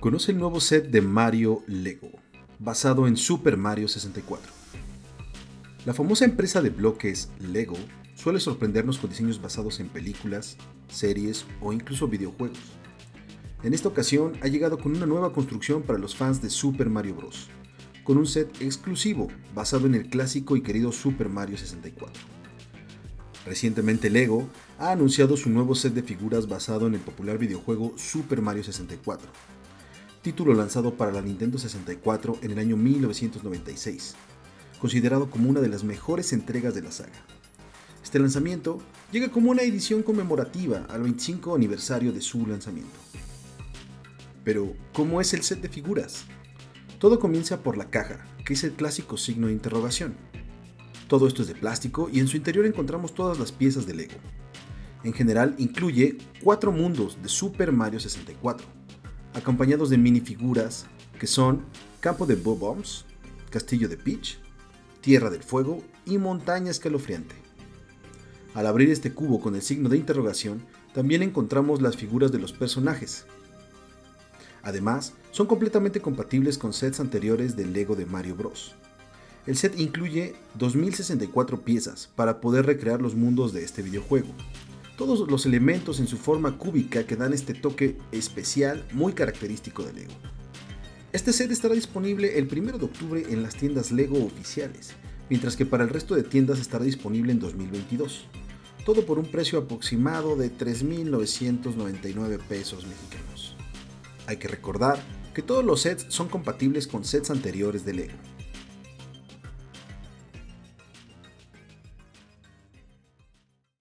Conoce el nuevo set de Mario Lego, basado en Super Mario 64. La famosa empresa de bloques Lego suele sorprendernos con diseños basados en películas, series o incluso videojuegos. En esta ocasión ha llegado con una nueva construcción para los fans de Super Mario Bros., con un set exclusivo basado en el clásico y querido Super Mario 64. Recientemente Lego ha anunciado su nuevo set de figuras basado en el popular videojuego Super Mario 64, título lanzado para la Nintendo 64 en el año 1996, considerado como una de las mejores entregas de la saga. Este lanzamiento llega como una edición conmemorativa al 25 aniversario de su lanzamiento. Pero, ¿cómo es el set de figuras? Todo comienza por la caja, que es el clásico signo de interrogación. Todo esto es de plástico y en su interior encontramos todas las piezas de Lego. En general incluye cuatro mundos de Super Mario 64, acompañados de minifiguras que son Campo de Bob-Bombs, Castillo de Peach, Tierra del Fuego y Montaña Escalofriante. Al abrir este cubo con el signo de interrogación, también encontramos las figuras de los personajes. Además, son completamente compatibles con sets anteriores del Lego de Mario Bros. El set incluye 2064 piezas para poder recrear los mundos de este videojuego. Todos los elementos en su forma cúbica que dan este toque especial muy característico de Lego. Este set estará disponible el 1 de octubre en las tiendas Lego oficiales, mientras que para el resto de tiendas estará disponible en 2022 todo por un precio aproximado de 3.999 pesos mexicanos. Hay que recordar que todos los sets son compatibles con sets anteriores de Lego.